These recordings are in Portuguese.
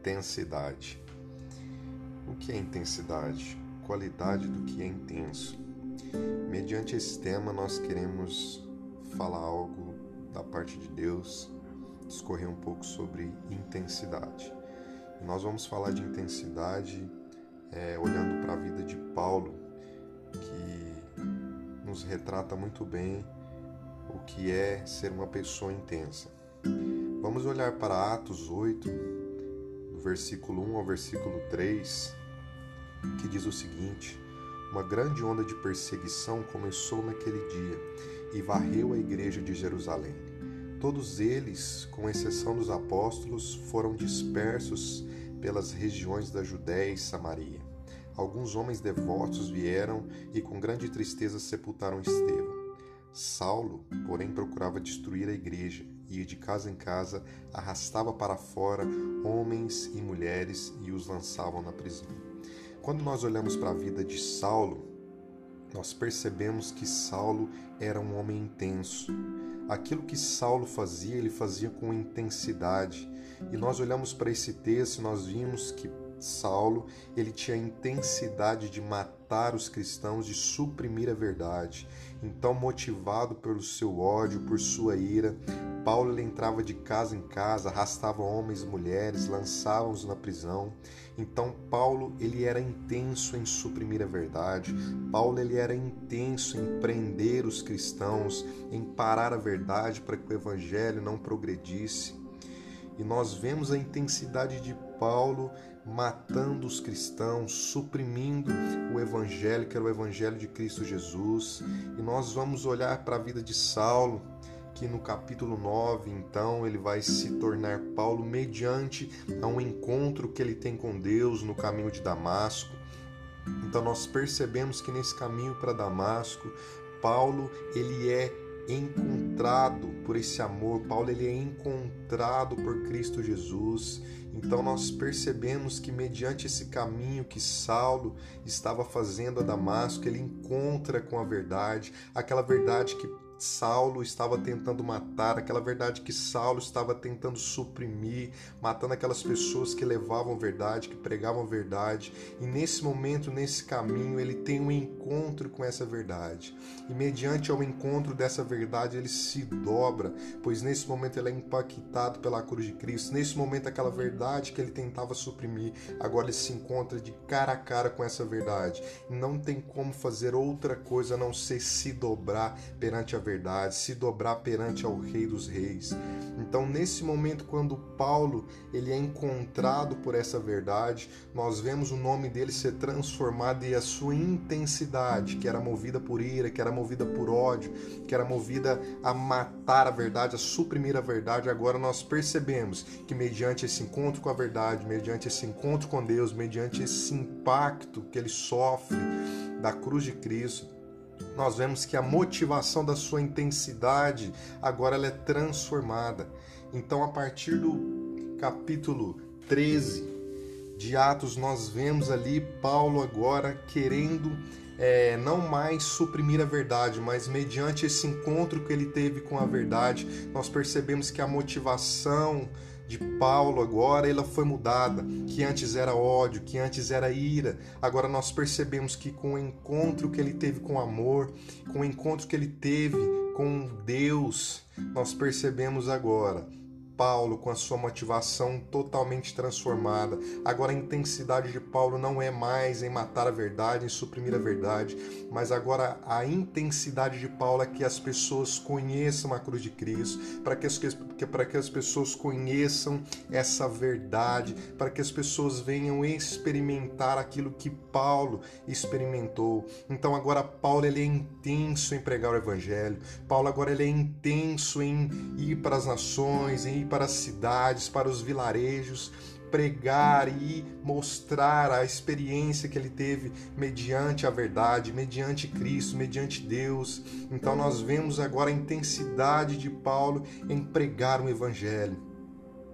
intensidade. O que é intensidade? Qualidade do que é intenso. Mediante esse tema, nós queremos falar algo da parte de Deus, discorrer um pouco sobre intensidade. Nós vamos falar de intensidade é, olhando para a vida de Paulo, que nos retrata muito bem o que é ser uma pessoa intensa. Vamos olhar para Atos 8, do versículo 1 ao versículo 3, que diz o seguinte: Uma grande onda de perseguição começou naquele dia e varreu a igreja de Jerusalém. Todos eles, com exceção dos apóstolos, foram dispersos pelas regiões da Judéia e Samaria. Alguns homens devotos vieram e com grande tristeza sepultaram Estevão. Saulo, porém, procurava destruir a igreja ia de casa em casa, arrastava para fora homens e mulheres e os lançavam na prisão. Quando nós olhamos para a vida de Saulo, nós percebemos que Saulo era um homem intenso. Aquilo que Saulo fazia, ele fazia com intensidade. E nós olhamos para esse texto e nós vimos que Saulo, ele tinha a intensidade de matar os cristãos, de suprimir a verdade. Então, motivado pelo seu ódio, por sua ira, Paulo ele entrava de casa em casa, arrastava homens e mulheres, lançava-os na prisão. Então Paulo ele era intenso em suprimir a verdade. Paulo ele era intenso em prender os cristãos, em parar a verdade para que o evangelho não progredisse. E nós vemos a intensidade de Paulo matando os cristãos, suprimindo o evangelho, que era o evangelho de Cristo Jesus. E nós vamos olhar para a vida de Saulo, que no capítulo 9, então, ele vai se tornar Paulo mediante a um encontro que ele tem com Deus no caminho de Damasco. Então nós percebemos que nesse caminho para Damasco, Paulo ele é encontrado por esse amor, Paulo ele é encontrado por Cristo Jesus. Então nós percebemos que mediante esse caminho que Saulo estava fazendo a Damasco, ele encontra com a verdade, aquela verdade que Saulo estava tentando matar, aquela verdade que Saulo estava tentando suprimir, matando aquelas pessoas que levavam verdade, que pregavam verdade. E nesse momento, nesse caminho, ele tem um encontro com essa verdade. E mediante ao encontro dessa verdade, ele se dobra, pois nesse momento ele é impactado pela cruz de Cristo. Nesse momento, aquela verdade que ele tentava suprimir, agora ele se encontra de cara a cara com essa verdade. Não tem como fazer outra coisa a não ser se dobrar perante a verdade verdade, se dobrar perante ao Rei dos Reis. Então, nesse momento, quando Paulo ele é encontrado por essa verdade, nós vemos o nome dele ser transformado e a sua intensidade, que era movida por ira, que era movida por ódio, que era movida a matar a verdade, a suprimir a verdade, agora nós percebemos que mediante esse encontro com a verdade, mediante esse encontro com Deus, mediante esse impacto que ele sofre da cruz de Cristo, nós vemos que a motivação da sua intensidade agora ela é transformada. Então, a partir do capítulo 13 de Atos, nós vemos ali Paulo agora querendo é, não mais suprimir a verdade, mas mediante esse encontro que ele teve com a verdade, nós percebemos que a motivação de Paulo agora ela foi mudada, que antes era ódio, que antes era ira. Agora nós percebemos que com o encontro que ele teve com amor, com o encontro que ele teve com Deus, nós percebemos agora Paulo com a sua motivação totalmente transformada. Agora a intensidade de Paulo não é mais em matar a verdade, em suprimir a verdade, mas agora a intensidade de Paulo é que as pessoas conheçam a cruz de Cristo, para que as, que as pessoas conheçam essa verdade, para que as pessoas venham experimentar aquilo que Paulo experimentou. Então agora Paulo ele é intenso em pregar o evangelho. Paulo agora ele é intenso em ir para as nações, em ir para as cidades, para os vilarejos, pregar e mostrar a experiência que ele teve mediante a verdade, mediante Cristo, mediante Deus. Então nós vemos agora a intensidade de Paulo em pregar o evangelho.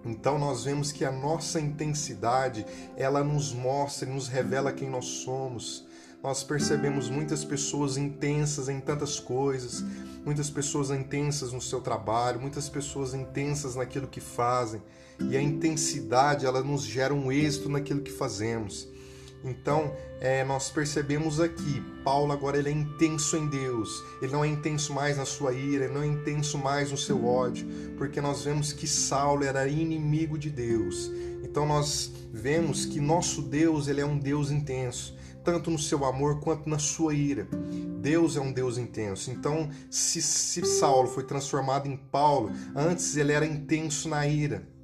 Então nós vemos que a nossa intensidade, ela nos mostra e nos revela quem nós somos. Nós percebemos muitas pessoas intensas em tantas coisas, muitas pessoas intensas no seu trabalho, muitas pessoas intensas naquilo que fazem, e a intensidade ela nos gera um êxito naquilo que fazemos. Então, é, nós percebemos aqui, Paulo agora ele é intenso em Deus. Ele não é intenso mais na sua ira, ele não é intenso mais no seu ódio, porque nós vemos que Saulo era inimigo de Deus. Então nós vemos que nosso Deus, ele é um Deus intenso, tanto no seu amor quanto na sua ira. Deus é um Deus intenso. Então, se, se Saulo foi transformado em Paulo, antes ele era intenso na ira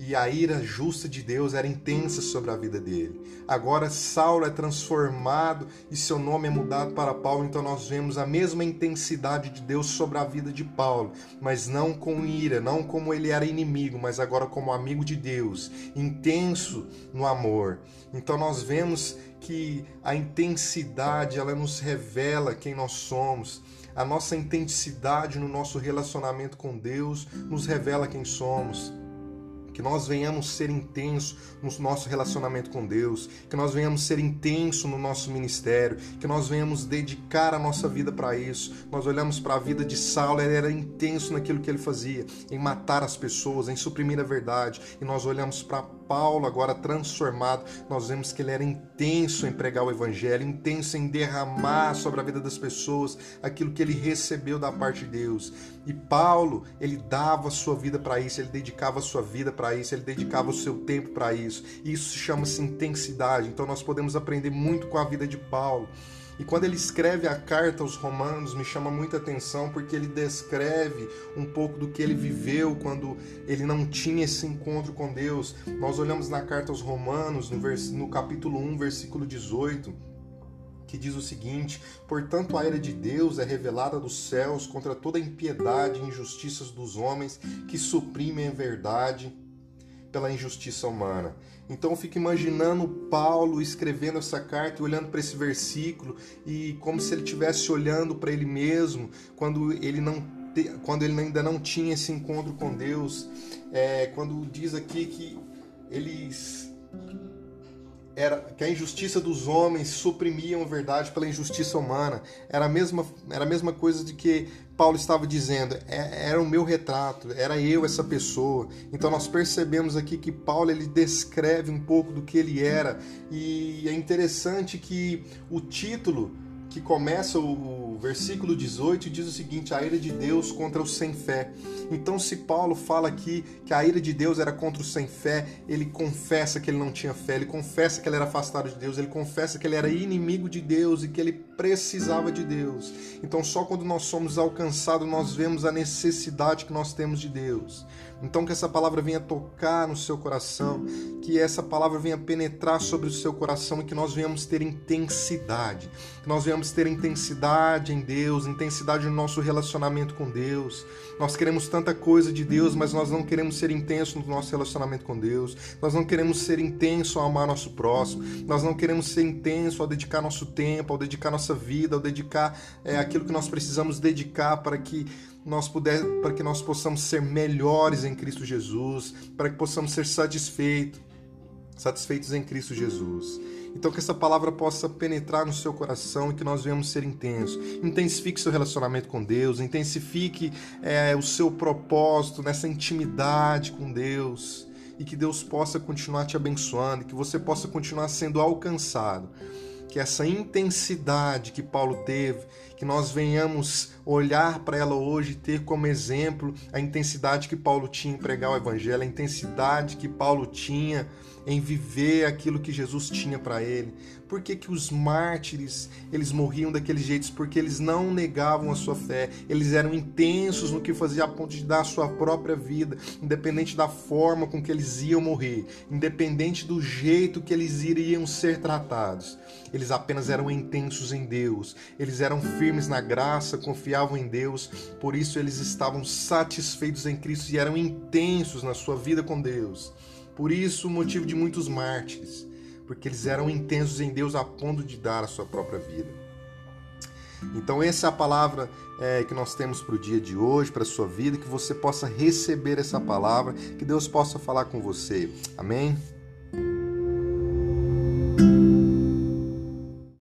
e a ira justa de Deus era intensa sobre a vida dele. Agora Saulo é transformado e seu nome é mudado para Paulo, então nós vemos a mesma intensidade de Deus sobre a vida de Paulo, mas não com ira, não como ele era inimigo, mas agora como amigo de Deus, intenso no amor. Então nós vemos que a intensidade ela nos revela quem nós somos. A nossa intensidade no nosso relacionamento com Deus nos revela quem somos que nós venhamos ser intensos no nosso relacionamento com Deus, que nós venhamos ser intensos no nosso ministério, que nós venhamos dedicar a nossa vida para isso. Nós olhamos para a vida de Saulo, ele era intenso naquilo que ele fazia, em matar as pessoas, em suprimir a verdade, e nós olhamos para Paulo, agora transformado, nós vemos que ele era intenso em pregar o evangelho, intenso em derramar sobre a vida das pessoas aquilo que ele recebeu da parte de Deus. E Paulo, ele dava sua vida para isso, ele dedicava sua vida para isso, ele dedicava o seu tempo para isso. Isso chama-se intensidade. Então nós podemos aprender muito com a vida de Paulo. E quando ele escreve a carta aos Romanos, me chama muita atenção porque ele descreve um pouco do que ele viveu quando ele não tinha esse encontro com Deus. Nós olhamos na carta aos Romanos, no, vers... no capítulo 1, versículo 18 que diz o seguinte: Portanto, a ira de Deus é revelada dos céus contra toda a impiedade e injustiças dos homens que suprimem a verdade pela injustiça humana. Então eu fico imaginando Paulo escrevendo essa carta e olhando para esse versículo e como se ele estivesse olhando para ele mesmo quando ele não quando ele ainda não tinha esse encontro com Deus. É, quando diz aqui que eles era que a injustiça dos homens suprimiam a verdade pela injustiça humana. Era a mesma, era a mesma coisa de que Paulo estava dizendo. É, era o meu retrato, era eu essa pessoa. Então nós percebemos aqui que Paulo ele descreve um pouco do que ele era e é interessante que o título que começa o versículo 18 diz o seguinte: a ira de Deus contra os sem fé. Então, se Paulo fala aqui que a ira de Deus era contra os sem fé, ele confessa que ele não tinha fé, ele confessa que ele era afastado de Deus, ele confessa que ele era inimigo de Deus e que ele precisava de Deus. Então, só quando nós somos alcançados, nós vemos a necessidade que nós temos de Deus. Então, que essa palavra venha tocar no seu coração, que essa palavra venha penetrar sobre o seu coração e que nós venhamos ter intensidade, que nós venhamos ter intensidade em Deus, intensidade no nosso relacionamento com Deus. Nós queremos tanta coisa de Deus, mas nós não queremos ser intensos no nosso relacionamento com Deus. Nós não queremos ser intensos ao amar nosso próximo. Nós não queremos ser intensos ao dedicar nosso tempo, ao dedicar nossa vida, ao dedicar é, aquilo que nós precisamos dedicar para que nós puder, para que nós possamos ser melhores em Cristo Jesus, para que possamos ser satisfeitos, satisfeitos em Cristo Jesus. Então que essa palavra possa penetrar no seu coração e que nós venhamos ser intensos. Intensifique seu relacionamento com Deus, intensifique é, o seu propósito nessa intimidade com Deus e que Deus possa continuar te abençoando, e que você possa continuar sendo alcançado que essa intensidade que Paulo teve, que nós venhamos olhar para ela hoje e ter como exemplo a intensidade que Paulo tinha em pregar o evangelho, a intensidade que Paulo tinha em viver aquilo que Jesus tinha para ele. Por que, que os mártires eles morriam daqueles jeitos? Porque eles não negavam a sua fé, eles eram intensos no que fazia a ponto de dar a sua própria vida, independente da forma com que eles iam morrer, independente do jeito que eles iriam ser tratados. Eles apenas eram intensos em Deus, eles eram firmes na graça, confiavam em Deus, por isso eles estavam satisfeitos em Cristo e eram intensos na sua vida com Deus. Por isso, o motivo de muitos mártires, porque eles eram intensos em Deus a ponto de dar a sua própria vida. Então, essa é a palavra é, que nós temos para o dia de hoje, para a sua vida, que você possa receber essa palavra, que Deus possa falar com você. Amém?